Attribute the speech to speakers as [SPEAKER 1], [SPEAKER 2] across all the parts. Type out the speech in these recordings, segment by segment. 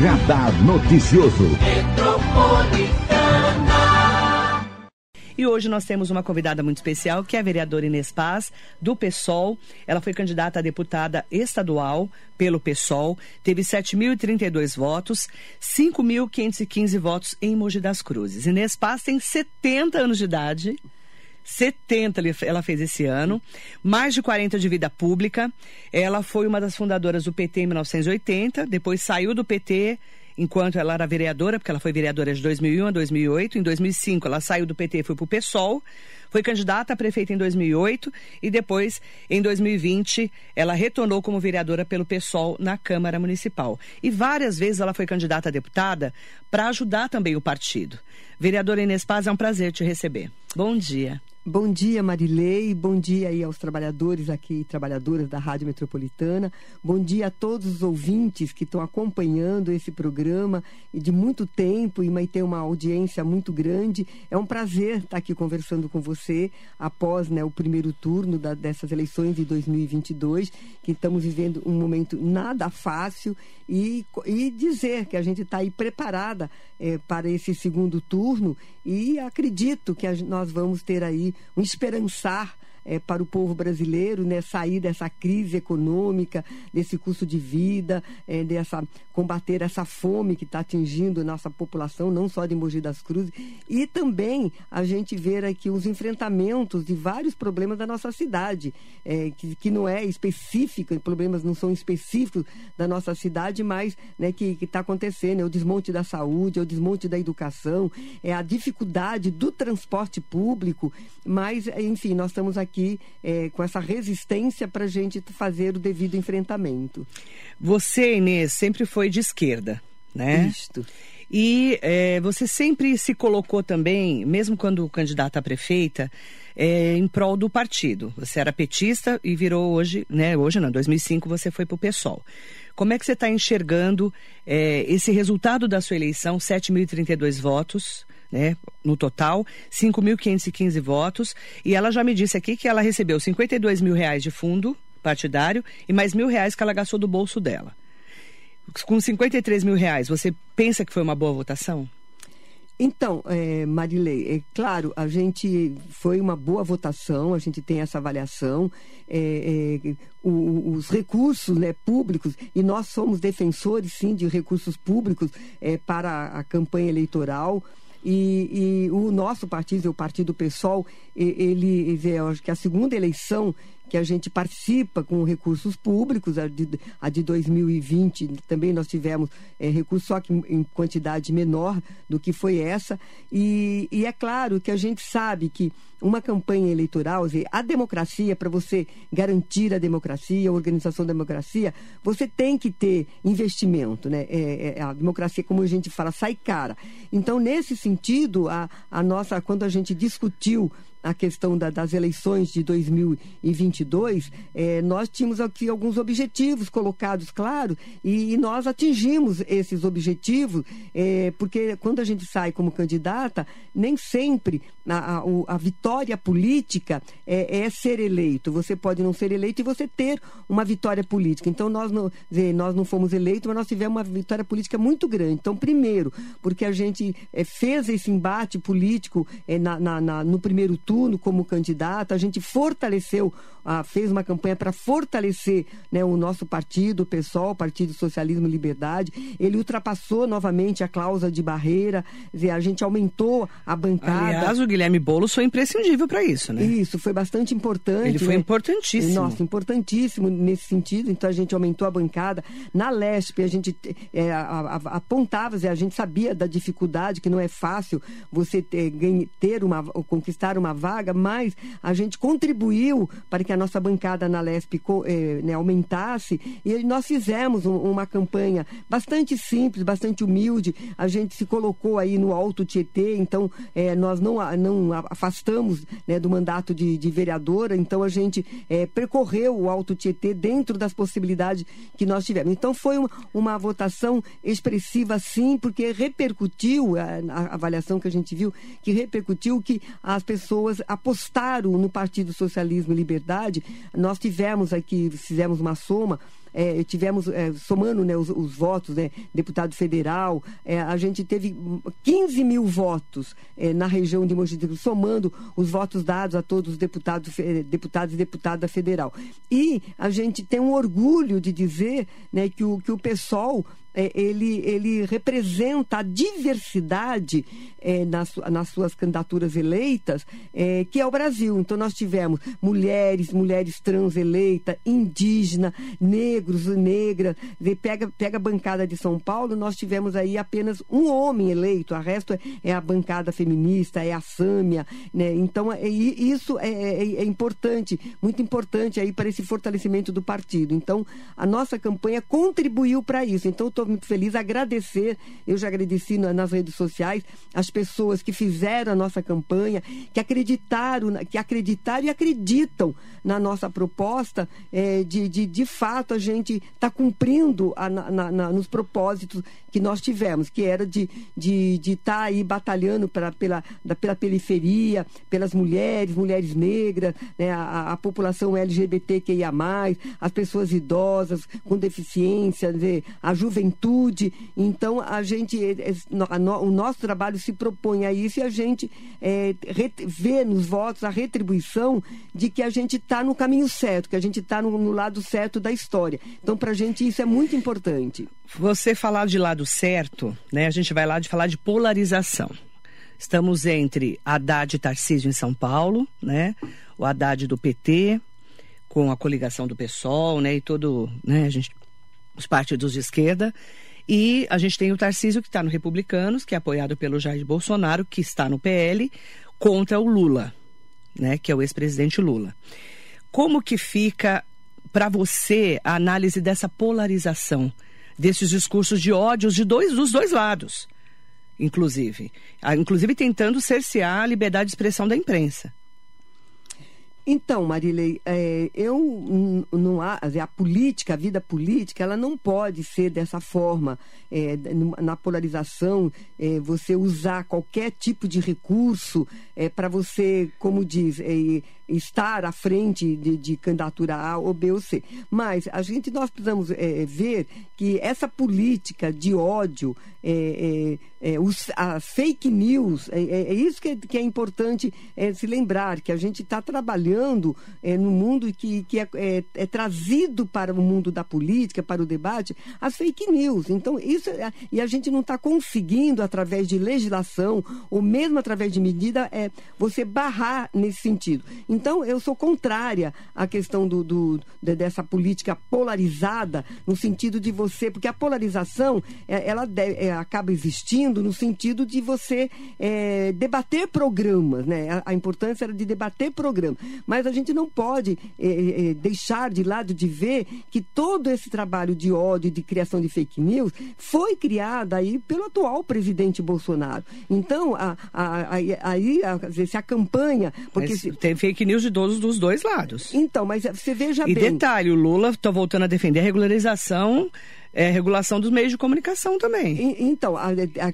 [SPEAKER 1] Radar Noticioso.
[SPEAKER 2] E hoje nós temos uma convidada muito especial, que é a vereadora Inês Paz, do PSOL. Ela foi candidata a deputada estadual pelo PSOL, teve 7.032 votos, 5.515 votos em Mogi das Cruzes. Inês Paz tem 70 anos de idade. 70 ela fez esse ano, mais de 40 de vida pública. Ela foi uma das fundadoras do PT em 1980, depois saiu do PT enquanto ela era vereadora, porque ela foi vereadora de 2001 a 2008. Em 2005, ela saiu do PT e foi para o PSOL. Foi candidata a prefeita em 2008 e depois, em 2020, ela retornou como vereadora pelo PSOL na Câmara Municipal. E várias vezes ela foi candidata a deputada para ajudar também o partido. Vereadora Inês Paz, é um prazer te receber. Bom dia.
[SPEAKER 3] Bom dia, Marilei. Bom dia aí aos trabalhadores aqui, trabalhadoras da Rádio Metropolitana. Bom dia a todos os ouvintes que estão acompanhando esse programa de muito tempo e tem uma audiência muito grande. É um prazer estar aqui conversando com você após né, o primeiro turno da, dessas eleições de 2022, que estamos vivendo um momento nada fácil e, e dizer que a gente está aí preparada é, para esse segundo turno e acredito que a, nós vamos ter aí um esperançar é, para o povo brasileiro, né, sair dessa crise econômica, desse custo de vida, é, dessa combater essa fome que está atingindo nossa população, não só de Mogi das Cruzes, e também a gente ver aqui os enfrentamentos de vários problemas da nossa cidade, é, que, que não é específico, problemas não são específicos da nossa cidade, mas né, que está acontecendo, é o desmonte da saúde, é o desmonte da educação, é a dificuldade do transporte público, mas, enfim, nós estamos aqui aqui é, com essa resistência para a gente fazer o devido enfrentamento.
[SPEAKER 2] Você, Inês, sempre foi de esquerda, né?
[SPEAKER 3] Isto.
[SPEAKER 2] E é, você sempre se colocou também, mesmo quando candidata a prefeita, é, em prol do partido. Você era petista e virou hoje, né? Hoje não, 2005 você foi para o PSOL. Como é que você está enxergando é, esse resultado da sua eleição, 7.032 votos, né, no total, 5.515 votos. E ela já me disse aqui que ela recebeu 52 mil reais de fundo partidário e mais mil reais que ela gastou do bolso dela. Com 53 mil reais, você pensa que foi uma boa votação?
[SPEAKER 3] Então, é, Marilei, é claro, a gente foi uma boa votação, a gente tem essa avaliação, é, é, o, os recursos né, públicos, e nós somos defensores, sim, de recursos públicos é, para a campanha eleitoral. E, e, o nosso partido, o Partido PSOL, ele, ele, eu acho que a segunda eleição que a gente participa com recursos públicos, a de, a de 2020 também nós tivemos é, recursos, só que em quantidade menor do que foi essa. E, e é claro que a gente sabe que uma campanha eleitoral, a democracia, para você garantir a democracia, a organização da democracia, você tem que ter investimento, né? É, é, a democracia, como a gente fala, sai cara. Então, nesse sentido, a, a nossa, quando a gente discutiu a questão da, das eleições de 2022, é, nós tínhamos aqui alguns objetivos colocados, claro, e, e nós atingimos esses objetivos, é, porque quando a gente sai como candidata, nem sempre a, a, a vitória política é, é, ser eleito. Você pode não ser eleito e você ter uma vitória política. Então, nós não, nós não fomos eleitos, mas nós tivemos uma vitória política muito grande. Então, primeiro, porque a gente é, fez esse embate político é, na, na, na, no primeiro turno como candidato, a gente fortaleceu, ah, fez uma campanha para fortalecer né, o nosso partido, o PSOL, Partido Socialismo e Liberdade. Ele ultrapassou novamente a cláusula de barreira, dizer, a gente aumentou a bancada.
[SPEAKER 2] Aliás, o Guilherme Boulos foi imprescindível para isso, né?
[SPEAKER 3] Isso, foi bastante importante.
[SPEAKER 2] Ele foi
[SPEAKER 3] né?
[SPEAKER 2] importantíssimo.
[SPEAKER 3] Nossa, importantíssimo nesse sentido. Então a gente aumentou a bancada. Na LESP, a gente é, apontava, a gente sabia da dificuldade, que não é fácil você ter, ter uma, conquistar uma vaga, mas a gente contribuiu para que a nossa bancada na LESP eh, né, aumentasse e nós fizemos um, uma campanha bastante simples, bastante humilde. A gente se colocou aí no Alto Tietê, então eh, nós não, não afastamos né, do mandato de, de, vereadora, então a gente eh, percorreu o Alto Tietê dentro das possibilidades que nós tivemos. Então foi uma, uma votação expressiva, sim, porque repercutiu, a, a avaliação que a gente viu, que repercutiu que as pessoas apostaram no Partido Socialismo e Liberdade. Nós tivemos aqui, fizemos uma soma, é, tivemos, é, somando né, os, os, votos, né, deputado federal, é, a gente teve 15 mil votos é, na região de Mogi somando os votos dados a todos os deputados, deputados e deputada federal. E a gente tem um orgulho de dizer né, que, o, que o é, ele, ele representa a diversidade é, nas, nas suas candidaturas eleitas, é, que é o Brasil. Então, nós tivemos mulheres, mulheres trans eleitas, indígena, negros e negras. Pega, pega a bancada de São Paulo, nós tivemos aí apenas um homem eleito, a resto é, é a bancada feminista, é a Sâmia. Né? Então, é, isso é, é, é importante, muito importante aí para esse fortalecimento do partido. Então, a nossa campanha contribuiu para isso. Então, estou muito feliz, agradecer, eu já agradeci nas redes sociais, as pessoas que fizeram a nossa campanha, que acreditaram, que acreditaram e acreditam na nossa proposta é, de, de, de fato, a gente está cumprindo a, na, na, nos propósitos que nós tivemos, que era de estar de, de tá aí batalhando pra, pela, da, pela periferia, pelas mulheres, mulheres negras, né, a, a população LGBTQIA, as pessoas idosas com deficiência, a juventude. Então, a gente, é, é, o nosso trabalho se propõe a isso e a gente é, vê nos votos a retribuição de que a gente está no caminho certo, que a gente está no, no, lado certo da história. Então, para a gente, isso é muito importante.
[SPEAKER 2] Você falar de lado certo, né? A gente vai lá de falar de polarização. Estamos entre Haddad e Tarcísio em São Paulo, né? O Haddad do PT, com a coligação do PSOL, né? E todo, né? A gente, os partidos de esquerda. E a gente tem o Tarcísio, que está no Republicanos, que é apoiado pelo Jair Bolsonaro, que está no PL, contra o Lula, né? Que é o ex-presidente Lula. Como que fica para você a análise dessa polarização, desses discursos de ódios de dois, dos dois lados, inclusive, ah, inclusive tentando cercear a liberdade de expressão da imprensa?
[SPEAKER 3] Então, Marilei, é, eu não há, a política, a vida política, ela não pode ser dessa forma, é, na polarização, é, você usar qualquer tipo de recurso é, para você, como diz, é, estar à frente de, de, candidatura A ou B ou C. Mas a gente nós precisamos é, ver que essa política de ódio, é, é, é os, as fake news, é, é, é isso que é, que é importante se lembrar, que a gente está trabalhando no mundo que, que é, trazido para o mundo da política, para o debate, as fake news. Então, isso e a gente não está conseguindo, através de legislação, ou mesmo através de medida, é, você barrar nesse sentido. Então, eu sou contrária à questão do, do dessa política polarizada, no sentido de você, porque a polarização é, ela deve, é, acaba existindo no sentido de você é, debater programas, né? A, a, importância era de debater programas, mas a gente não pode é, é, deixar de lado de ver que todo esse trabalho de ódio, de criação de fake news, foi criado aí pelo atual presidente Bolsonaro. Então, a, a, aí, se a campanha, porque se...
[SPEAKER 2] tem fake news de todos dos dois lados.
[SPEAKER 3] Então, mas você veja
[SPEAKER 2] e
[SPEAKER 3] bem.
[SPEAKER 2] E detalhe, o Lula está voltando a defender a regularização é, regulação dos meios de comunicação também.
[SPEAKER 3] E, então,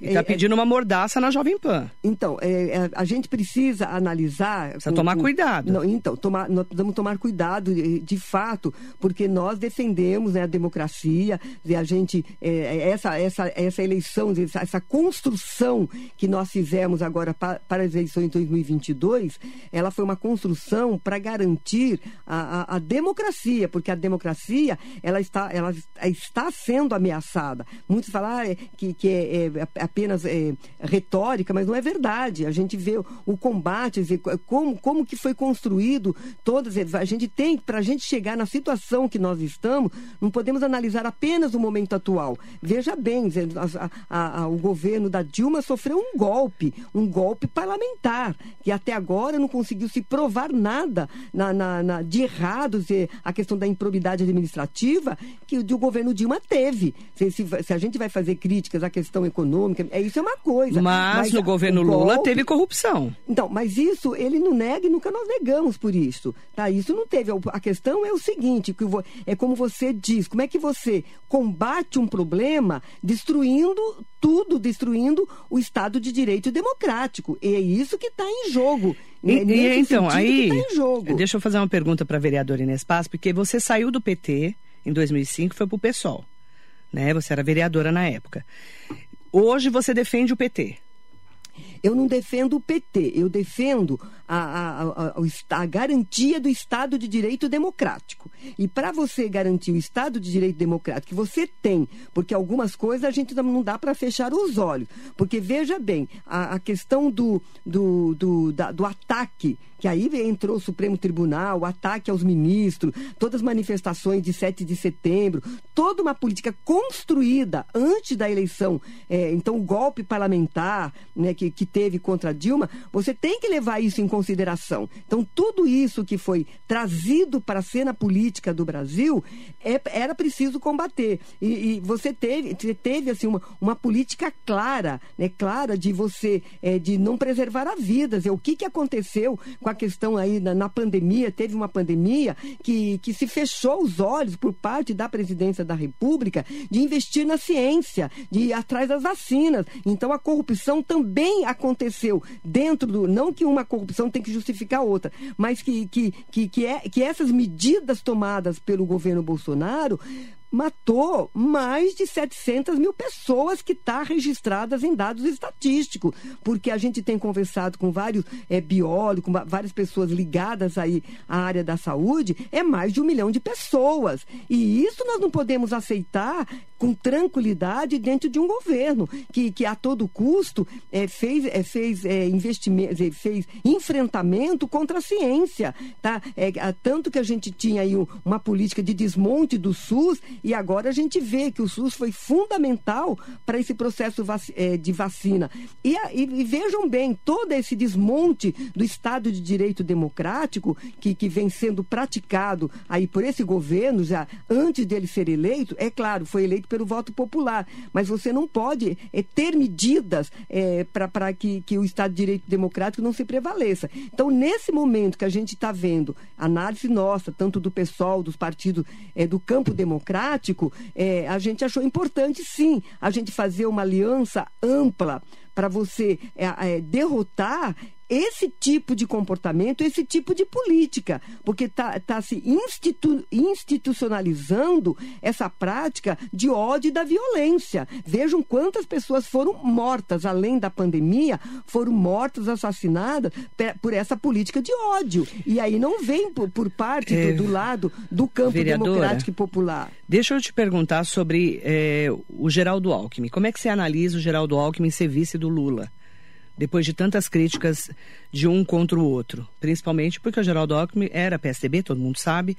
[SPEAKER 2] está pedindo uma mordaça na Jovem Pan.
[SPEAKER 3] Então, é, é, a gente precisa analisar.
[SPEAKER 2] Precisa com, tomar cuidado.
[SPEAKER 3] Não, então, tomar, nós precisamos tomar cuidado de, de fato, porque nós defendemos né, a democracia, e a gente é, essa essa essa eleição, essa, essa construção que nós fizemos agora para, para as eleições de 2022, ela foi uma construção para garantir a, a, a democracia, porque a democracia ela está ela está sendo ameaçada. Muitos falam ah, é, que, que é, é apenas é, retórica, mas não é verdade. A gente vê o combate, como, como que foi construído todas. A gente tem, para a gente chegar na situação que nós estamos, não podemos analisar apenas o momento atual. Veja bem, a, a, a, o governo da Dilma sofreu um golpe, um golpe parlamentar, que até agora não conseguiu se provar nada na, na, na de errado, a questão da improbidade administrativa que o governo Dilma tem teve. Se, se, se, a gente vai fazer críticas à questão econômica, é, isso é uma coisa.
[SPEAKER 2] Mas, mas no governo Lula golpe... teve corrupção.
[SPEAKER 3] Então, mas isso ele não nega e nunca nós negamos por isso. Tá? Isso não teve. A questão é o seguinte: que é como você diz, como é que você combate um problema destruindo tudo, destruindo o Estado de Direito democrático. E é isso que está em jogo.
[SPEAKER 2] E, e então, aí, tá deixa eu fazer uma pergunta para a vereadora Inês Paz, porque você saiu do PT em 2005 foi para o PSOL. Né? Você era vereadora na época. Hoje você defende o PT.
[SPEAKER 3] Eu não defendo o PT, eu defendo a, a, a, a, garantia do Estado de Direito Democrático. E para você garantir o Estado de Direito Democrático, que você tem, porque algumas coisas a gente não dá para fechar os olhos. Porque veja bem, a, questão do, do, do, da, do ataque que aí entrou o Supremo Tribunal, o ataque aos ministros, todas as manifestações de 7 de setembro, toda uma política construída antes da eleição, é, então o golpe parlamentar né, que, que teve contra Dilma, você tem que levar isso em consideração. Então, tudo isso que foi trazido para a cena política do Brasil é, era preciso combater. E, e, você teve, teve assim, uma, uma política clara, né, clara de você é, de não preservar a vidas. É, o que, que aconteceu com a questão aí na, na, pandemia, teve uma pandemia que, que se fechou os olhos por parte da presidência da República de investir na ciência, de ir atrás das vacinas. Então a corrupção também aconteceu dentro do. Não que uma corrupção tem que justificar outra, mas que, que, que, que, é, que essas medidas tomadas pelo governo Bolsonaro matou mais de 700 mil pessoas que estão tá registradas em dados estatísticos, porque a gente tem conversado com vários é, biólogos, várias pessoas ligadas aí à área da saúde, é mais de um milhão de pessoas. E isso nós não podemos aceitar com tranquilidade dentro de um governo que, que a todo custo é, fez, é, fez é, investimento, fez enfrentamento contra a ciência. Tá? É, tanto que a gente tinha aí uma política de desmonte do SUS e agora a gente vê que o SUS foi fundamental para esse processo é, de vacina. E, e, e, vejam bem, todo esse desmonte do Estado de Direito Democrático que, que vem sendo praticado aí por esse governo, já antes dele ser eleito, é claro, foi eleito pelo voto popular, mas você não pode é, ter medidas é, para que, que o Estado de Direito Democrático não se prevaleça. Então, nesse momento que a gente está vendo análise nossa, tanto do PSOL, dos partidos é, do campo democrático, é, a gente achou importante, sim, a gente fazer uma aliança ampla para você é, é, derrotar esse tipo de comportamento, esse tipo de política, porque está tá se institu institucionalizando essa prática de ódio e da violência. Vejam quantas pessoas foram mortas, além da pandemia, foram mortas, assassinadas por essa política de ódio. E aí não vem por, por parte é, do, do, lado do campo democrático e popular.
[SPEAKER 2] Deixa eu te perguntar sobre é, o Geraldo Alckmin. Como é que você analisa o Geraldo Alckmin ser vice do Lula? Depois de tantas críticas de um contra o outro, principalmente porque o Geraldo Alckmin era PSDB, todo mundo sabe,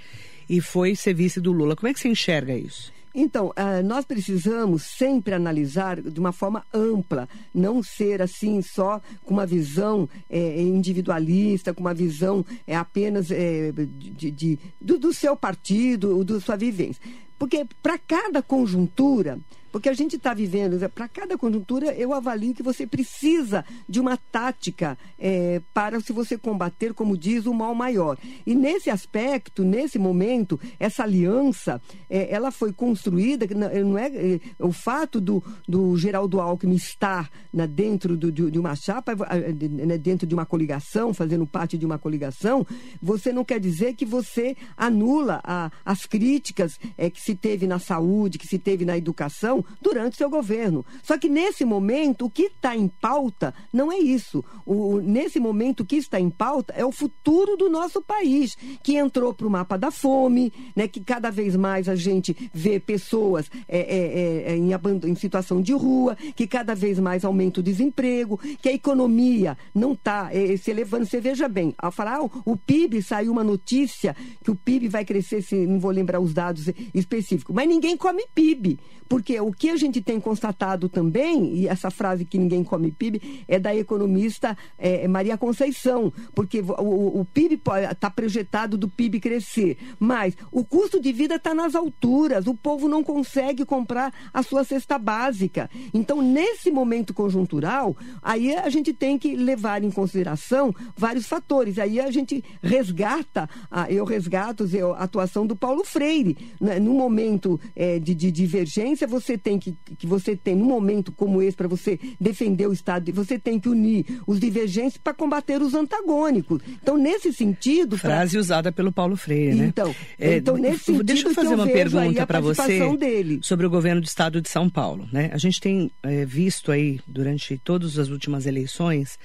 [SPEAKER 2] e foi ser vice do Lula. Como é que você enxerga isso?
[SPEAKER 3] Então, uh, nós precisamos sempre analisar de uma forma ampla, não ser assim só com uma visão é, individualista, com uma visão é, apenas é, de, de do, do seu partido, da sua vivência. Porque para cada conjuntura, porque a gente está vivendo, para cada conjuntura, eu avalio que você precisa de uma tática é, para se você combater, como diz, o mal maior. E nesse aspecto, nesse momento, essa aliança, é, ela foi construída, não é, é, o fato do, do Geraldo Alckmin estar né, dentro do, de, de, uma chapa, né, dentro de uma coligação, fazendo parte de uma coligação, você não quer dizer que você anula a, as críticas é, que se teve na saúde, que se teve na educação, durante seu governo. Só que nesse momento, o que está em pauta não é isso. O, nesse momento, o que está em pauta é o futuro do nosso país, que entrou para o mapa da fome, né, que cada vez mais a gente vê pessoas é, é, é, em, em situação de rua, que cada vez mais aumenta o desemprego, que a economia não está é, se elevando. Você veja bem, ao falar ah, o PIB, saiu uma notícia que o PIB vai crescer, se, não vou lembrar os dados específicos, mas ninguém come PIB, porque o que a gente tem constatado também, e essa frase que ninguém come PIB, é da economista é, Maria Conceição, porque o, o PIB está projetado do PIB crescer, mas o custo de vida está nas alturas, o povo não consegue comprar a sua cesta básica. Então, nesse momento conjuntural, aí a gente tem que levar em consideração vários fatores. Aí a gente resgata, eu resgato a atuação do Paulo Freire, né, num momento é, de, de, divergência, você tem que, que você tem, num momento como esse, para você defender o Estado, você tem que unir os divergentes para combater os antagônicos. Então, nesse sentido.
[SPEAKER 2] Frase pra... usada pelo Paulo Freire,
[SPEAKER 3] né? Então, é, então nesse sentido.
[SPEAKER 2] Deixa eu fazer
[SPEAKER 3] eu
[SPEAKER 2] uma pergunta
[SPEAKER 3] para
[SPEAKER 2] você
[SPEAKER 3] dele.
[SPEAKER 2] sobre o governo do Estado de São Paulo. Né? A gente tem é, visto aí, durante todas as últimas eleições,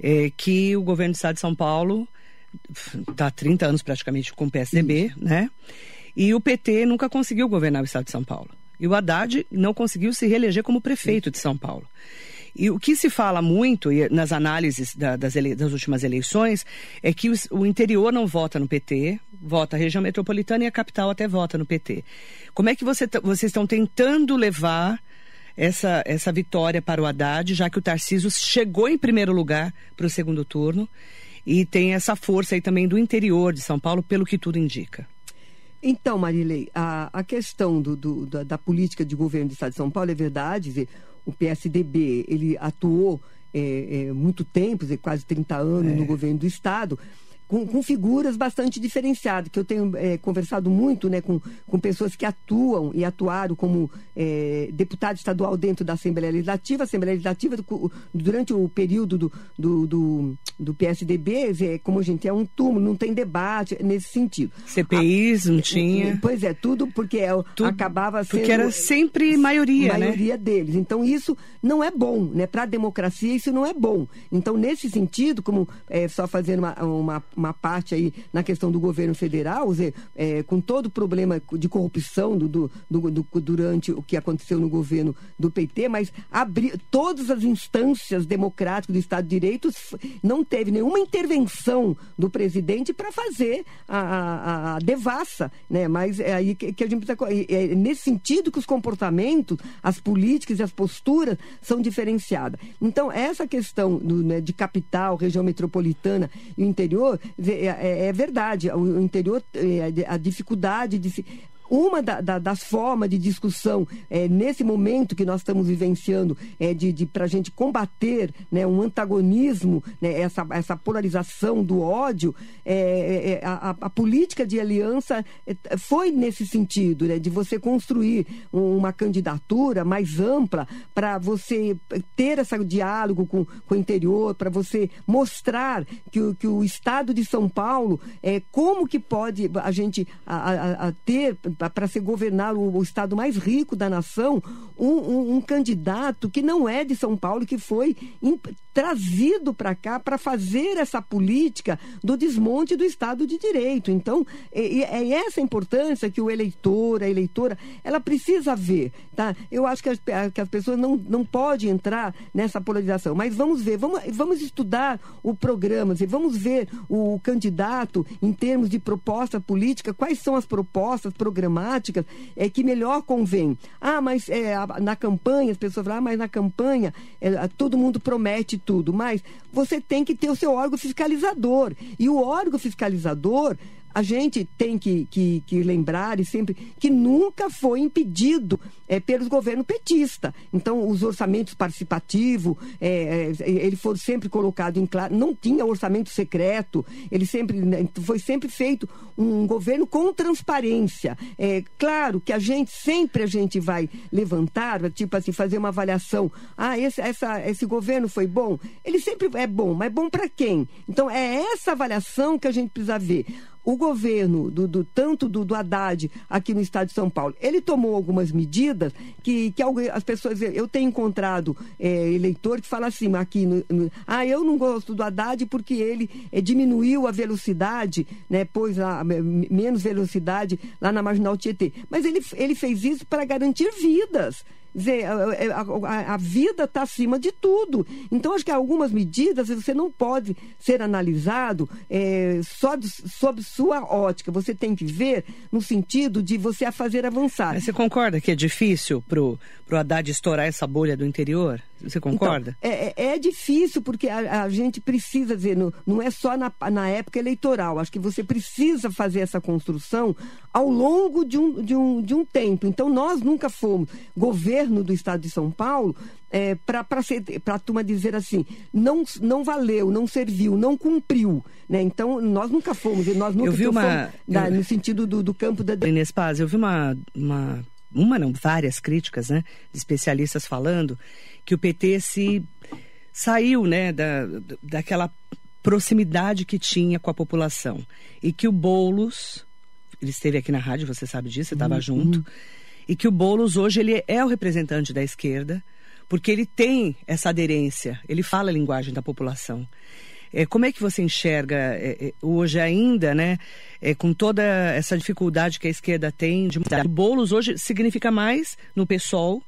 [SPEAKER 2] é, que o governo do Estado de São Paulo está há 30 anos praticamente com o PSDB, Isso. né? E o PT nunca conseguiu governar o estado de São Paulo. E o Haddad não conseguiu se reeleger como prefeito de São Paulo. E o que se fala muito nas análises da, das, últimas eleições é que o interior não vota no PT, vota a região metropolitana e a capital até vota no PT. Como é que você, vocês estão tentando levar essa, essa vitória para o Haddad, já que o Tarcísio chegou em primeiro lugar para o segundo turno e tem essa força aí também do interior de São Paulo, pelo que tudo indica?
[SPEAKER 3] Então, Marilei, a, a questão do, do, da, da, política de governo do Estado de São Paulo é verdade. Dizer, o PSDB ele atuou é, é, muito tempo, quase 30 anos é. no governo do Estado com, com, figuras bastante diferenciadas, que eu tenho é, conversado muito né, com, com pessoas que atuam e atuaram como é, deputado estadual dentro da Assembleia Legislativa. A Assembleia Legislativa, durante o período do, do, do, do PSDB, é, como a gente é um túmulo, não tem debate nesse sentido.
[SPEAKER 2] CPIs não tinha.
[SPEAKER 3] Pois é, tudo porque é, tudo, acabava sendo.
[SPEAKER 2] Porque era sempre maioria,
[SPEAKER 3] né? maioria né? deles. Então isso não é bom, né? Para a democracia isso não é bom. Então, nesse sentido, como é, só fazendo uma, uma uma parte aí na questão do governo federal, é, com todo o problema de corrupção do, do, do, durante o que aconteceu no governo do PT, mas abrir todas as instâncias democráticas do Estado de Direito não teve nenhuma intervenção do presidente para fazer a, a, a, devassa, né? Mas é aí que, que a gente precisa, é nesse sentido que os comportamentos, as políticas e as posturas são diferenciadas. Então essa questão do, né, de capital, região metropolitana e interior é, é, é verdade, o interior, é, a dificuldade de uma da, da, das formas de discussão é, nesse momento que nós estamos vivenciando é de, de para a gente combater né, um antagonismo, né, essa, essa polarização do ódio, é, a, a, política de aliança foi nesse sentido, né, de você construir uma candidatura mais ampla para você ter esse diálogo com, com o interior, para você mostrar que, o, que o Estado de São Paulo, é, como que pode a gente a, a, a ter para se governar o, o, estado mais rico da nação, um, um, um, candidato que não é de São Paulo, que foi trazido para cá para fazer essa política do desmonte do Estado de Direito. Então, é, é, essa importância que o eleitor, a eleitora, ela precisa ver. Tá? Eu acho que as, que as pessoas não, não podem entrar nessa polarização, mas vamos ver, vamos, vamos estudar o programa, vamos ver o candidato em termos de proposta política, quais são as propostas, programas programáticas é, que melhor convém. Ah, mas é, na campanha, as pessoas falam, ah, mas na campanha é, todo mundo promete tudo. Mas você tem que ter o seu órgão fiscalizador. E o órgão fiscalizador a gente tem que, que, que, lembrar e sempre que nunca foi impedido é, pelos governos petistas. Então, os orçamentos participativos, é, é, ele foi sempre colocado em claro, não tinha orçamento secreto, ele sempre né, foi sempre feito um governo com transparência. É claro que a gente sempre a gente vai levantar, tipo assim, fazer uma avaliação. Ah, esse, essa, esse governo foi bom. Ele sempre é bom, mas bom para quem? Então, é essa avaliação que a gente precisa ver o governo, do, do tanto do, do, Haddad aqui no estado de São Paulo, ele tomou algumas medidas que, que as pessoas. Eu tenho encontrado é, eleitor que fala assim, aqui, no, no, ah, eu não gosto do Haddad porque ele é, diminuiu a velocidade, né, pôs a, menos velocidade lá na Marginal Tietê. Mas ele, ele fez isso para garantir vidas dizer, a, a, a vida está acima de tudo. Então, acho que algumas medidas você não pode ser analisado é, só de, sob sua ótica. Você tem que ver no sentido de você a fazer avançar.
[SPEAKER 2] Mas você concorda que é difícil para o Haddad estourar essa bolha do interior? Você concorda?
[SPEAKER 3] Então, é, é, é difícil porque a, a, gente precisa dizer, não, não é só na, na época eleitoral. Acho que você precisa fazer essa construção ao longo de um, de um, de um tempo. Então, nós nunca fomos governo do Estado de São Paulo é, para a turma dizer assim, não, não valeu, não serviu, não cumpriu. Né? Então, nós nunca fomos, nós nunca
[SPEAKER 2] eu vi uma,
[SPEAKER 3] fomos eu... no sentido do, do campo da.
[SPEAKER 2] Inês Paz, eu vi uma, uma, uma, não, várias críticas né, de especialistas falando que o PT se saiu né, da, daquela proximidade que tinha com a população. E que o Boulos, ele esteve aqui na rádio, você sabe disso, você estava uhum. junto, e que o Boulos hoje ele é o representante da esquerda, porque ele tem essa aderência, ele fala a linguagem da população. É, como é que você enxerga é, é, hoje ainda, né, com toda essa dificuldade que a esquerda tem de mudar? O Boulos hoje significa mais no PSOL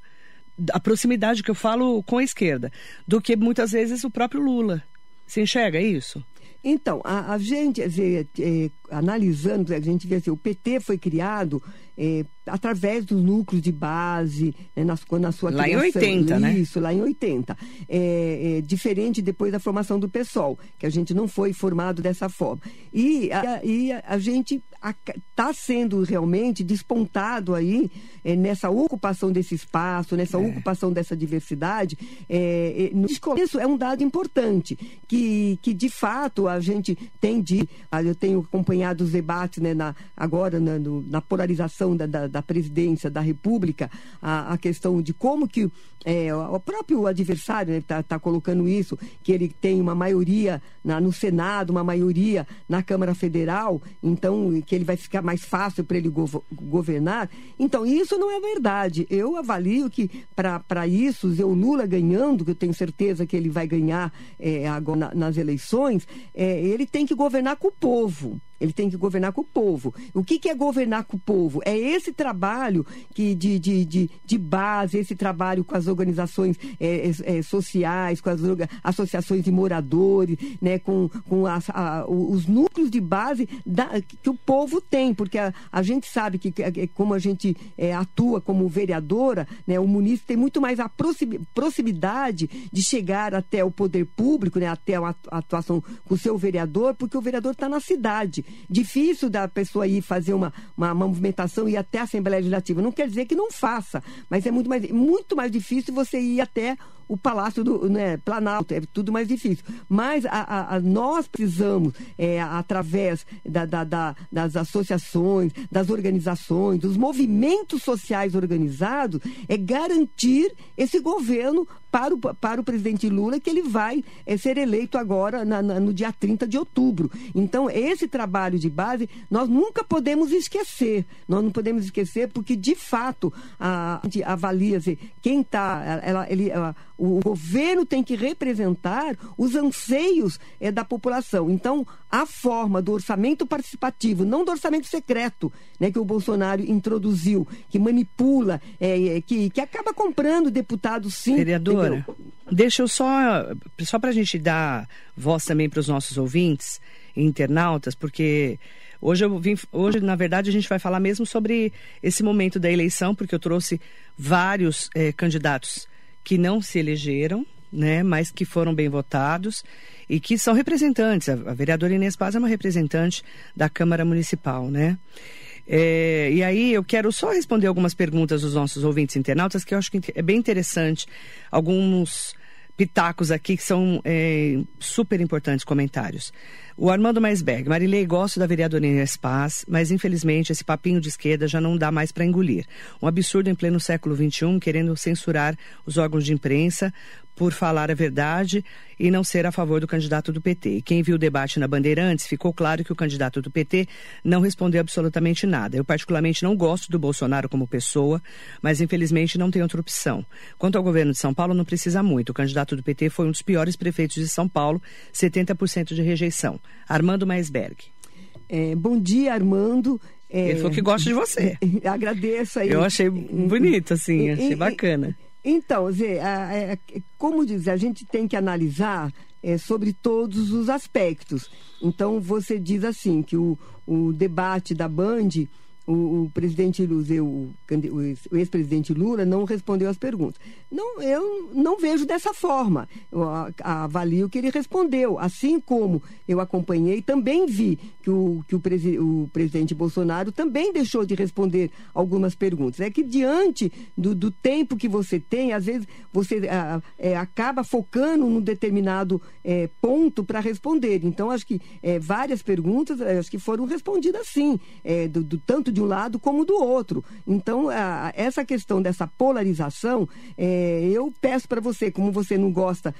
[SPEAKER 2] a proximidade que eu falo com a esquerda, do que muitas vezes o próprio Lula. Você enxerga isso?
[SPEAKER 3] Então, a, a gente, dizer, é, analisando, a gente vê assim, o PT foi criado é, através dos núcleos de base, né, na, na sua
[SPEAKER 2] lá criação. Lá em 80,
[SPEAKER 3] Isso,
[SPEAKER 2] né?
[SPEAKER 3] Isso, lá em 80. É, é, diferente depois da formação do PSOL, que a gente não foi formado dessa forma. E a, e a, a gente está sendo realmente despontado aí é, nessa ocupação desse espaço, nessa é. ocupação dessa diversidade. É, no começo é um dado importante, que, que de fato a gente tem de. Eu tenho acompanhado os debates né, na, agora na, no, na polarização da, da, da, presidência da República, a, a questão de como que é, o próprio adversário está né, tá colocando isso, que ele tem uma maioria na, no Senado, uma maioria na Câmara Federal, então que ele vai ficar mais fácil para ele go governar. Então, isso não é verdade. Eu avalio que para isso, o Lula ganhando, que eu tenho certeza que ele vai ganhar é, agora na, nas eleições, é, ele tem que governar com o povo. Ele tem que governar com o povo. O que, que é governar com o povo? É esse trabalho que de, de, de, de base, esse trabalho com as organizações é, é, é sociais, com as associações de moradores, né, com, com a, os núcleos de base da, que o povo tem, porque a, a gente sabe que, como a gente é, atua como vereadora, né, o município tem muito mais a proximidade de chegar até o poder público, né, até a atuação com o seu vereador, porque o vereador está na cidade difícil da pessoa ir fazer uma, uma, uma movimentação e ir até a Assembleia Legislativa. Não quer dizer que não faça, mas é muito mais, muito mais difícil você ir até o Palácio do né, Planalto, é tudo mais difícil. Mas a, a, a nós precisamos, é, através da, da, da, das associações, das organizações, dos movimentos sociais organizados, é garantir esse governo para o, para o presidente Lula, que ele vai é, ser eleito agora na, na, no dia 30 de outubro. Então, esse trabalho de base, nós nunca podemos esquecer. Nós não podemos esquecer, porque, de fato, a, a gente avalia assim, quem está. Ela, ele, o governo tem que representar os anseios é, da população. Então, a forma do orçamento participativo, não do orçamento secreto, né, que o Bolsonaro introduziu, que manipula, é, é, que, que acaba comprando deputados sim.
[SPEAKER 2] Vereadora, entendeu? deixa eu só, só para a gente dar voz também para os nossos ouvintes internautas, porque Hoje eu vim, hoje na verdade a gente vai falar mesmo sobre esse momento da eleição, porque eu trouxe vários eh, candidatos que não se elegeram, né, mas que foram bem votados e que são representantes. A, vereadora Inês Paz é uma representante da Câmara Municipal, né? É, e aí eu quero só responder algumas perguntas dos nossos ouvintes internautas que eu acho que é bem interessante. Alguns pitacos aqui que são é, super importantes comentários. O Armando Maisberg, Marilei, gosto da vereadora Inês Paz, mas infelizmente esse papinho de esquerda já não dá mais para engolir. Um absurdo em pleno século XXI, querendo censurar os órgãos de imprensa por falar a verdade e não ser a favor do candidato do PT. Quem viu o debate na Bandeirantes, ficou claro que o candidato do PT não respondeu absolutamente nada. Eu particularmente não gosto do Bolsonaro como pessoa, mas infelizmente não tem outra opção. Quanto ao governo de São Paulo, não precisa muito. O candidato do PT foi um dos piores prefeitos de São Paulo, 70% de rejeição. Armando Maisberg.
[SPEAKER 3] É, bom dia, Armando.
[SPEAKER 2] É, Ele falou que gosta de você.
[SPEAKER 3] Agradeço aí.
[SPEAKER 2] Eu achei bonito, assim, achei bacana.
[SPEAKER 3] Então, Zé, é, como diz, a gente tem que analisar é, sobre todos os aspectos. Então, você diz assim, que o, o debate da Band, o, o presidente Lula, o, o ex-presidente Lula não respondeu as perguntas. Não, eu não vejo dessa forma. Eu avalio que ele respondeu. Assim como eu acompanhei, também vi que o, que o, presi, o presidente Bolsonaro também deixou de responder algumas perguntas. É que diante do, do tempo que você tem, às vezes você é, acaba focando num determinado é, ponto para responder. Então, acho que é, várias perguntas acho que foram respondidas sim, do, do, tanto de um lado como do outro. Então, a, essa questão dessa polarização, eu peço para você, como você não gosta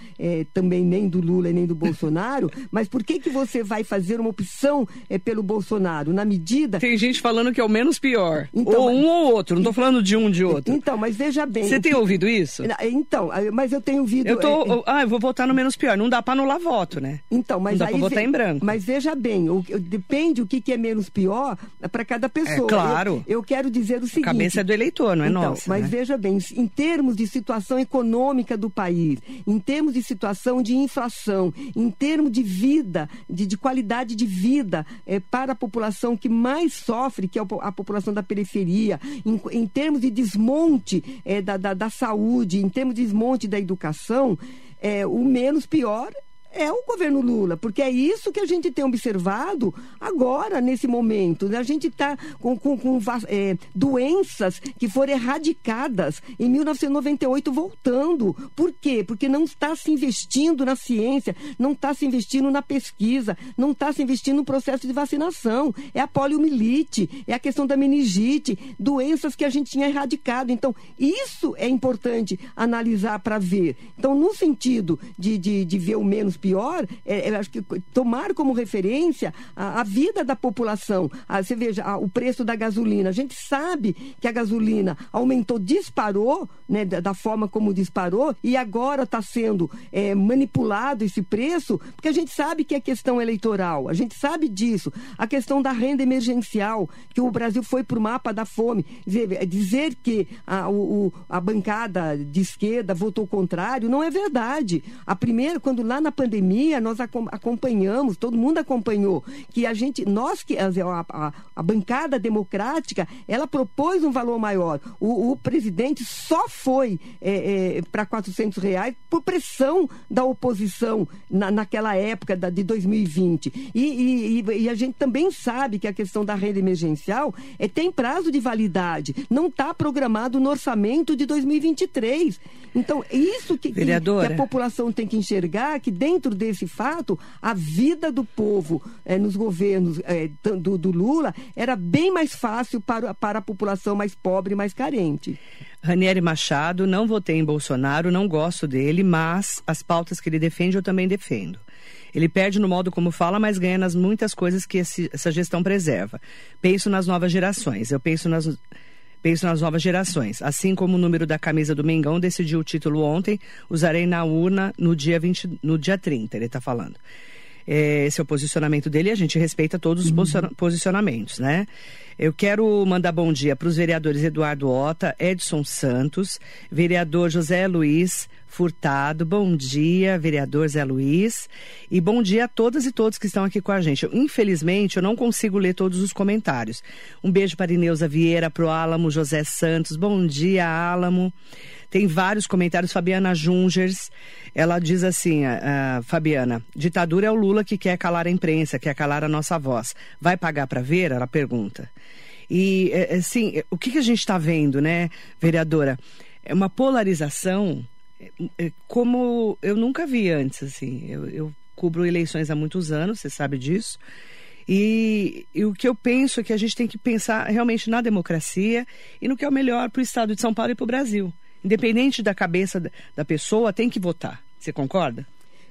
[SPEAKER 3] também nem do Lula nem do Bolsonaro, mas por que, que você vai fazer uma opção pelo Bolsonaro? Na medida.
[SPEAKER 2] Tem gente falando que é o menos pior. Então, ou um ou outro, não estou falando de um de outro.
[SPEAKER 3] Então, mas veja bem.
[SPEAKER 2] Você tem que... ouvido isso?
[SPEAKER 3] Então, mas eu tenho ouvido.
[SPEAKER 2] Eu tô. É, é... Ah, eu vou votar no menos pior. Não dá para anular voto, né?
[SPEAKER 3] Então, mas
[SPEAKER 2] não dá
[SPEAKER 3] aí.
[SPEAKER 2] Pra votar em branco.
[SPEAKER 3] Mas veja bem, o, depende o que, que é menos pior para cada pessoa.
[SPEAKER 2] É, claro.
[SPEAKER 3] Eu, eu, quero dizer o seguinte.
[SPEAKER 2] A cabeça é do eleitor, não é
[SPEAKER 3] então,
[SPEAKER 2] nossa.
[SPEAKER 3] Mas
[SPEAKER 2] né?
[SPEAKER 3] veja bem, em termos de situação econômica do país, em termos de situação de inflação, em termos de vida, de, de qualidade de vida é, para a população que mais sofre, que é a população da periferia, em, em termos de desmonte é, da, da, da saúde, em termos de desmonte da educação, é, o menos pior é o governo Lula, porque é isso que a gente tem observado agora, nesse momento. Né? A gente está com, com, com é, doenças que foram erradicadas em 1998 voltando. Por quê? Porque não está se investindo na ciência, não está se investindo na pesquisa, não está se investindo no processo de vacinação. É a poliomielite, é a questão da meningite, doenças que a gente tinha erradicado. Então, isso é importante analisar para ver. Então, no sentido de, de, de ver o menos pior, é, é, acho que tomar como referência a, a vida da população. A, você veja, a, o preço da gasolina. A gente sabe que a gasolina aumentou, disparou, né, da, da forma como disparou, e agora está sendo é, manipulado esse preço, porque a gente sabe que é questão eleitoral, a gente sabe disso. A questão da renda emergencial, que o Brasil foi para o mapa da fome. Dizer, é dizer que a, o, a bancada de esquerda votou contrário não é verdade. A primeira, quando lá na pandemia, pandemia, nós acompanhamos, todo mundo acompanhou, que a gente, nós que a, a, a bancada democrática, ela propôs um valor maior. O, o presidente só foi é, é, para 400 reais por pressão da oposição na, naquela época da, de 2020. E, e, e, a gente também sabe que a questão da renda emergencial é, tem prazo de validade, não está programado no orçamento de 2023. Então, isso que, que, que a população tem que enxergar, que dentro dentro desse fato, a vida do povo é, nos governos é, do, do, Lula era bem mais fácil para, para a população mais pobre e mais carente.
[SPEAKER 2] Ranieri Machado, não votei em Bolsonaro, não gosto dele, mas as pautas que ele defende eu também defendo. Ele perde no modo como fala, mas ganha nas muitas coisas que esse, essa gestão preserva. Penso nas novas gerações. Eu penso nas Penso nas novas gerações. Assim como o número da camisa do Mengão decidiu o título ontem, usarei na urna no dia, 20, no dia 30, ele está falando. É, esse é o posicionamento dele e a gente respeita todos os uhum. posicionamentos, né? Eu quero mandar bom dia para os vereadores Eduardo Ota, Edson Santos, vereador José Luiz Furtado. Bom dia, vereador Zé Luiz. E bom dia a todas e todos que estão aqui com a gente. Eu, infelizmente, eu não consigo ler todos os comentários. Um beijo para Ineuza Vieira, para o Álamo José Santos. Bom dia, Álamo. Tem vários comentários. Fabiana Jungers, ela diz assim, uh, Fabiana, ditadura é o Lula que quer calar a imprensa, quer calar a nossa voz. Vai pagar para ver? Ela pergunta. E, assim, o que, que a gente está vendo, né, vereadora? É uma polarização como eu nunca vi antes, assim. Eu, eu cubro eleições há muitos anos, você sabe disso. E, e, o que eu penso é que a gente tem que pensar realmente na democracia e no que é o melhor para o Estado de São Paulo e para o Brasil. Independente da cabeça da pessoa, tem que votar. Você concorda?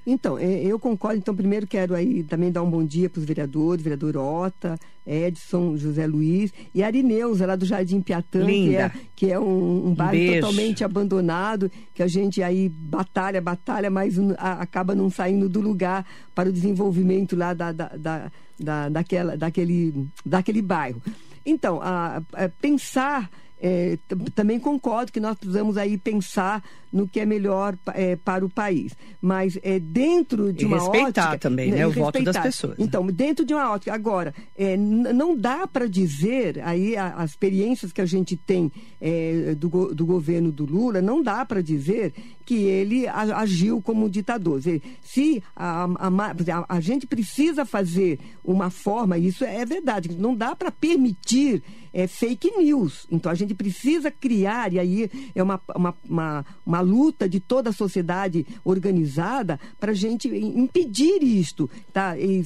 [SPEAKER 3] Então, é, eu concordo. Então, primeiro quero aí também dar um bom dia para os vereadores, vereador Ota, Edson, José Luiz e Arineuza, lá do Jardim Piatã, que é, que é um, um bairro Beijo. totalmente abandonado, que a gente aí batalha, batalha, mas acaba não saindo do lugar para o desenvolvimento lá da, da, da, da daquela, daquele, daquele bairro. Então, a, a pensar é, também concordo que nós precisamos aí pensar no que é melhor é, para o país. Mas é, dentro de
[SPEAKER 2] e
[SPEAKER 3] uma
[SPEAKER 2] respeitar
[SPEAKER 3] ótica,
[SPEAKER 2] também, né? O voto das pessoas.
[SPEAKER 3] Né? Então, dentro de uma ótica. Agora, é, não dá para dizer, aí a, as experiências que a gente tem é, do, do governo do Lula, não dá para dizer que ele agiu como ditador. Se a, a, a, gente precisa fazer uma forma, isso é verdade, não dá para permitir é, fake news. Então a gente precisa criar, e aí é uma, uma, uma, uma luta de toda a sociedade organizada para a gente impedir isto. Tá? É,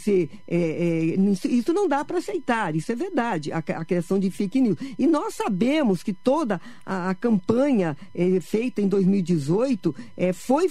[SPEAKER 3] é, isso não dá para aceitar, isso é verdade, a, a, questão de fake news. E nós sabemos que toda a, a campanha é, feita em 2018 é, foi,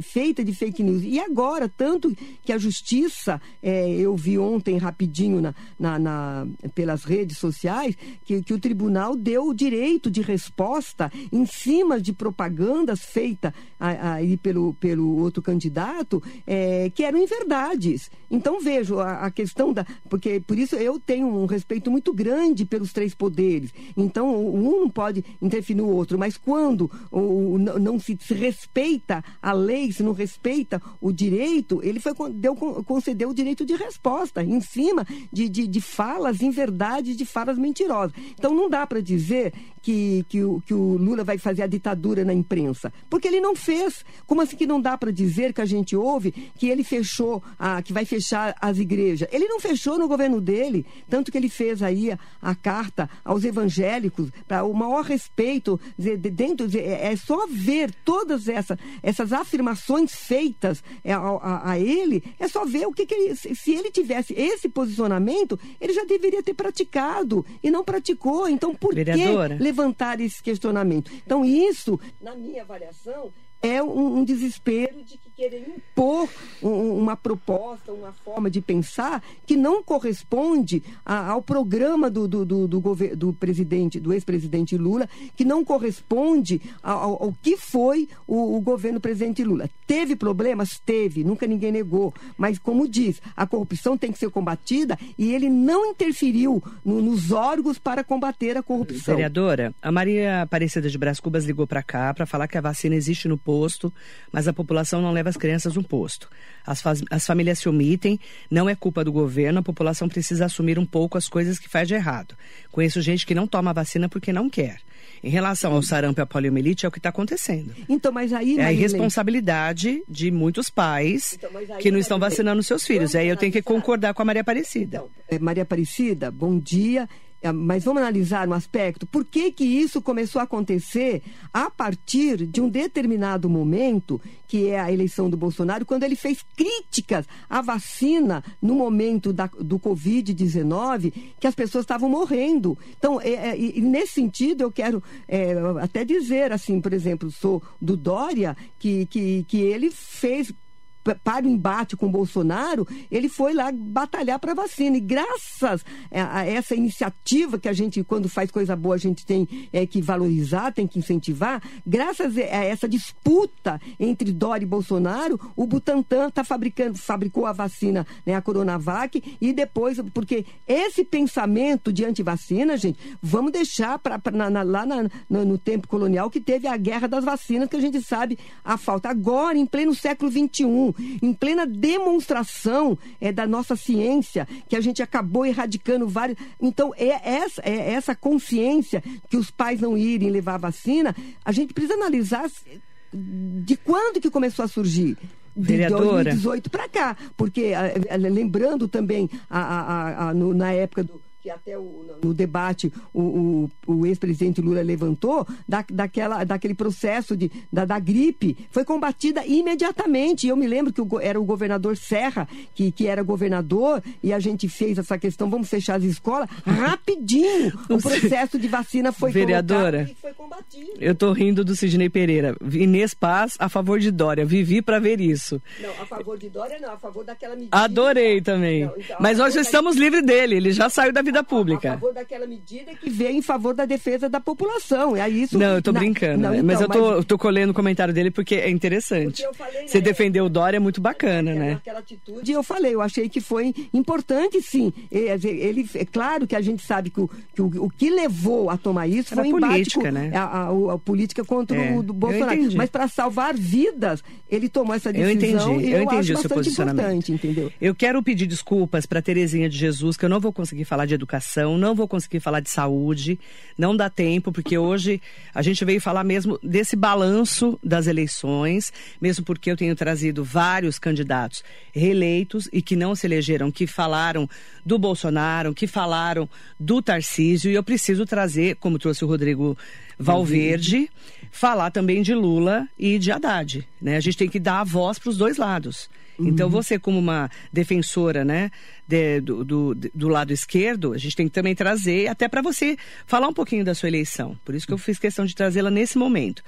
[SPEAKER 3] feita de fake news. E agora, tanto que a justiça, é, eu vi ontem rapidinho na, na, na pelas redes sociais, que, que o tribunal deu o direito de resposta em cima de propagandas feitas aí pelo, pelo outro candidato, é, que eram inverdades. Então, vejo a, a, questão da. Porque por isso eu tenho um respeito muito grande pelos três poderes. Então, um não pode interferir no outro, mas quando o, não, não se, respeita a lei, se não respeita o direito, ele foi, deu, concedeu o direito de resposta em cima de, de, de falas inverdades, de falas mentirosas. Então não dá para dizer que, que, o, que o Lula vai fazer a ditadura na imprensa, porque ele não fez. Como assim que não dá para dizer que a gente ouve que ele fechou, a, que vai fechar as igrejas? Ele não fechou no governo dele, tanto que ele fez aí a, a carta aos evangélicos para o maior respeito dentro de, é, é só ver todas essas, essas afirmações feitas é, a, a, a ele, é só ver o que, que ele, se ele tivesse esse posicionamento, ele já deveria ter praticado e não praticou. Então, por
[SPEAKER 2] Vereadora.
[SPEAKER 3] que levantar esse questionamento? Então, isso, na minha avaliação, é um, um desespero de que querer impor um, uma proposta, uma forma de pensar que não corresponde ao programa do, do, do, do, do presidente, do ex-presidente Lula, que não corresponde ao, ao que foi o, o, governo presidente Lula. Teve problemas? Teve, nunca ninguém negou. Mas, como diz, a corrupção tem que ser combatida e ele não interferiu no, nos órgãos para combater a corrupção.
[SPEAKER 2] Vereadora, a Maria Aparecida de Brás Cubas ligou para cá para falar que a vacina existe no posto, mas a população não leva as crianças no posto. As, as famílias se omitem, não é culpa do governo, a população precisa assumir um pouco as coisas que faz de errado. Conheço gente que não toma vacina porque não quer. Em relação ao sarampo e à poliomielite, é o que está acontecendo.
[SPEAKER 3] Então, mas aí.
[SPEAKER 2] É a irresponsabilidade de muitos pais então, aí, que não estão vacinando seus filhos. Aí eu tenho que concordar com a Maria Aparecida. Então,
[SPEAKER 3] é, Maria Aparecida, bom dia. É, mas vamos analisar um aspecto. Por que, que isso começou a acontecer a partir de um determinado momento, que é a eleição do Bolsonaro, quando ele fez críticas à vacina no momento da, do Covid-19, que as pessoas estavam morrendo. Então, é, é, nesse sentido, eu quero é, até dizer, assim, por exemplo, sou do Dória, que, que, que ele fez para o embate com o Bolsonaro, ele foi lá batalhar para a vacina. E graças a essa iniciativa que a gente, quando faz coisa boa, a gente tem é, que valorizar, tem que incentivar, graças a essa disputa entre Dória e Bolsonaro, o Butantan tá fabricando, fabricou a vacina, né, a Coronavac, e depois, porque esse pensamento de antivacina, gente, vamos deixar pra, pra na, na, lá na, no, no tempo colonial que teve a guerra das vacinas, que a gente sabe a falta. Agora, em pleno século XXI, em plena demonstração é, da nossa ciência, que a gente acabou erradicando vários. Então, é essa, é essa consciência que os pais não irem levar a vacina, a gente precisa analisar de quando que começou a surgir de
[SPEAKER 2] Vereadora.
[SPEAKER 3] 2018 para cá, porque lembrando também a, a, a, no, na época do que até o, no debate o, o, o ex-presidente Lula levantou, da, daquela, daquele processo de, da, da gripe, foi combatida imediatamente. Eu me lembro que o, era o governador Serra, que, que era governador, e a gente fez essa questão, vamos fechar as escolas, rapidinho o processo de vacina foi
[SPEAKER 2] Vereadora, e foi combatido. Eu tô rindo do Sidney Pereira. Inês Paz, a favor de Dória. Vivi para ver isso.
[SPEAKER 3] Não, a favor de Dória não, a favor daquela medida.
[SPEAKER 2] Adorei também. Não, então, Mas nós já estamos livres dele, ele já saiu da vida vida pública.
[SPEAKER 3] A, favor daquela medida que veio em favor da defesa da população. É isso.
[SPEAKER 2] Não, eu tô na, brincando. Não, então, mas eu tô, mas... tô colhendo o comentário dele porque é interessante. Porque falei, Você né, defendeu o Dória é muito bacana, né?
[SPEAKER 3] Aquela atitude, eu falei, eu achei que foi importante, sim. Ele, é claro que a gente sabe que o que, o, o que levou a tomar isso Era foi
[SPEAKER 2] a política, com, né?
[SPEAKER 3] A, a, a, política contra é, o do Bolsonaro. Mas para salvar vidas, ele tomou essa decisão.
[SPEAKER 2] Eu entendi,
[SPEAKER 3] e
[SPEAKER 2] eu, eu entendi o seu posicionamento.
[SPEAKER 3] Entendeu?
[SPEAKER 2] Eu quero pedir desculpas para Terezinha de Jesus, que eu não vou conseguir falar de educação, não vou conseguir falar de saúde, não dá tempo, porque hoje a gente veio falar mesmo desse balanço das eleições, mesmo porque eu tenho trazido vários candidatos reeleitos e que não se elegeram, que falaram do Bolsonaro, que falaram do Tarcísio, e eu preciso trazer, como trouxe o Rodrigo Valverde, falar também de Lula e de Haddad. Né? A gente tem que dar a voz para os dois lados. Uhum. Então, você, como uma defensora né, de, do, do, do, lado esquerdo, a gente tem que também trazer, até para você falar um pouquinho da sua eleição. Por isso que eu fiz questão de trazê-la nesse momento.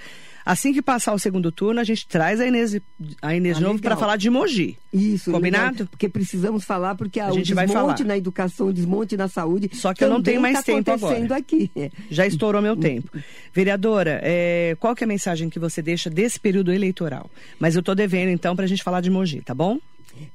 [SPEAKER 2] Assim que passar o segundo turno, a gente traz a Inês, a Inês ah, novo para falar de Mogi.
[SPEAKER 3] Isso.
[SPEAKER 2] Combinado?
[SPEAKER 3] Legal, porque precisamos falar, porque a, a gente o desmonte na educação, o desmonte na saúde.
[SPEAKER 2] Só que eu não tenho mais tá tempo agora.
[SPEAKER 3] aqui.
[SPEAKER 2] Já estourou meu tempo. Vereadora, é, qual que é a mensagem que você deixa desse período eleitoral? Mas eu estou devendo, então, para a gente falar de Mogi, tá bom?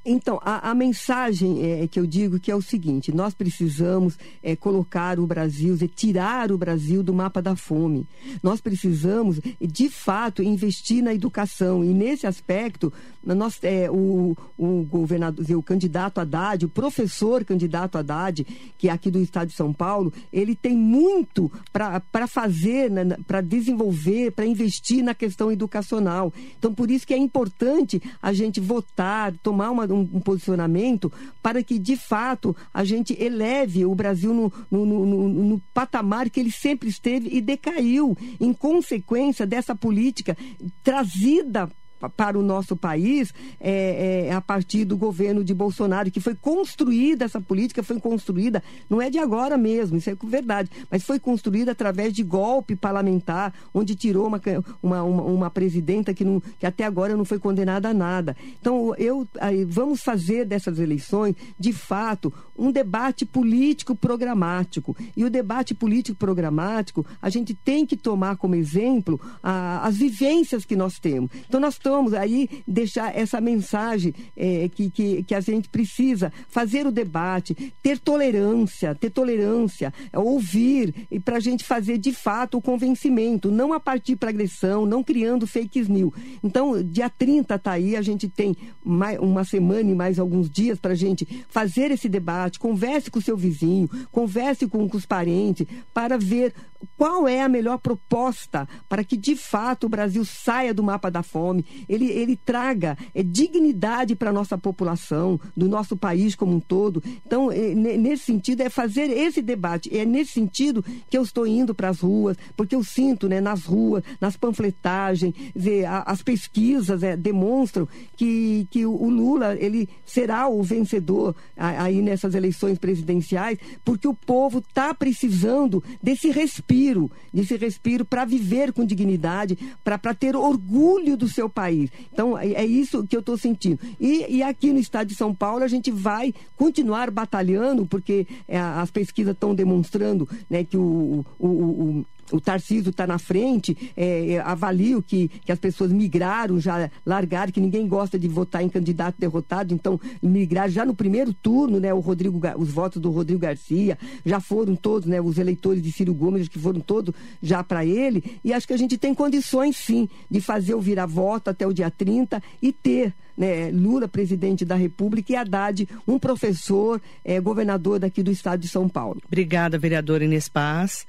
[SPEAKER 3] Então, a, a mensagem é, que eu digo que é o seguinte: nós precisamos é, colocar o Brasil, é, tirar o Brasil do mapa da fome. Nós precisamos, de fato, investir na educação. E nesse aspecto, nós, é, o, o governador, o candidato Haddad, o professor candidato Haddad, que é aqui do estado de São Paulo, ele tem muito para fazer, né, para desenvolver, para investir na questão educacional. Então, por isso que é importante a gente votar, tomar uma, um, um, posicionamento para que, de fato, a gente eleve o Brasil no, no, no, no patamar que ele sempre esteve e decaiu em consequência dessa política trazida para o nosso país é, é, a partir do governo de Bolsonaro, que foi construída, essa política foi construída, não é de agora mesmo, isso é verdade, mas foi construída através de golpe parlamentar, onde tirou uma, uma, uma, uma presidenta que, não, que até agora não foi condenada a nada. Então, eu, vamos fazer dessas eleições, de fato, um debate político programático. E o debate político programático, a gente tem que tomar como exemplo a, as vivências que nós temos. Então, nós estamos aí deixar essa mensagem é, que, que, que a gente precisa fazer o debate, ter tolerância, ter tolerância, ouvir e para a gente fazer de fato o convencimento, não a partir para agressão, não criando fake news. Então, dia 30 está aí, a gente tem mais, uma semana e mais alguns dias para a gente fazer esse debate, converse com o seu vizinho, converse com, com os parentes, para ver qual é a melhor proposta para que de fato o Brasil saia do mapa da fome ele, ele traga é, dignidade para a nossa população, do nosso país como um todo. Então, é, nesse sentido, é fazer esse debate. É nesse sentido que eu estou indo para as ruas, porque eu sinto né, nas ruas, nas panfletagens, dizer, a, as pesquisas é, demonstram que, que o Lula ele será o vencedor aí nessas eleições presidenciais, porque o povo está precisando desse respiro, desse respiro para viver com dignidade, para ter orgulho do seu país país. Então, é, é isso que eu estou sentindo. E, e, aqui no estado de São Paulo, a gente vai continuar batalhando, porque é, as pesquisas estão demonstrando né, que o, o, o o Tarcísio está na frente, é, é, avalio que, que as pessoas migraram, já largaram, que ninguém gosta de votar em candidato derrotado, então migraram já no primeiro turno, né, o Rodrigo, os votos do Rodrigo Garcia, já foram todos, né, os eleitores de Ciro Gomes, que foram todos já para ele, e acho que a gente tem condições sim de fazer o virar-voto até o dia 30 e ter né, Lula, presidente da República, e Haddad, um professor, é, governador daqui do estado de São Paulo.
[SPEAKER 2] Obrigada, vereadora Inês Paz.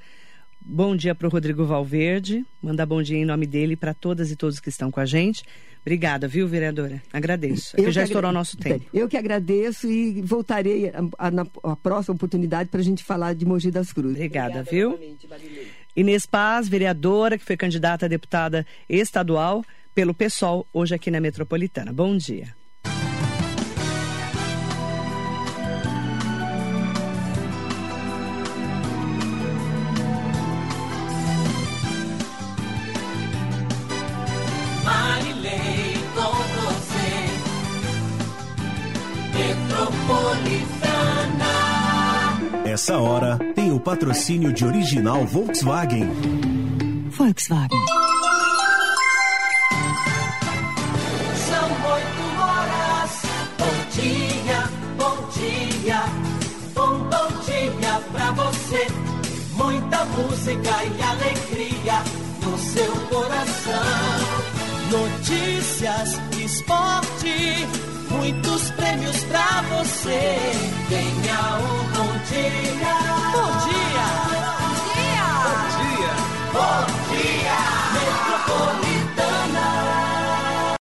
[SPEAKER 2] Bom dia para o Rodrigo Valverde. Mandar bom dia em nome dele para todas e todos que estão com a gente. Obrigada, viu, vereadora? Agradeço. É que já estourou o nosso tempo.
[SPEAKER 3] Eu que agradeço e voltarei a, a, na a próxima oportunidade para a gente falar de Mogi das Cruzes.
[SPEAKER 2] Obrigada, Obrigada viu? Inês Paz, vereadora, que foi candidata a deputada estadual pelo PSOL, hoje aqui na Metropolitana. Bom dia.
[SPEAKER 4] Essa hora tem o patrocínio de original Volkswagen.
[SPEAKER 2] Volkswagen.
[SPEAKER 5] São oito horas. Bom dia, bom dia. Um bom dia pra você. Muita música e alegria no seu coração. Notícias, esporte, muitos prêmios pra Take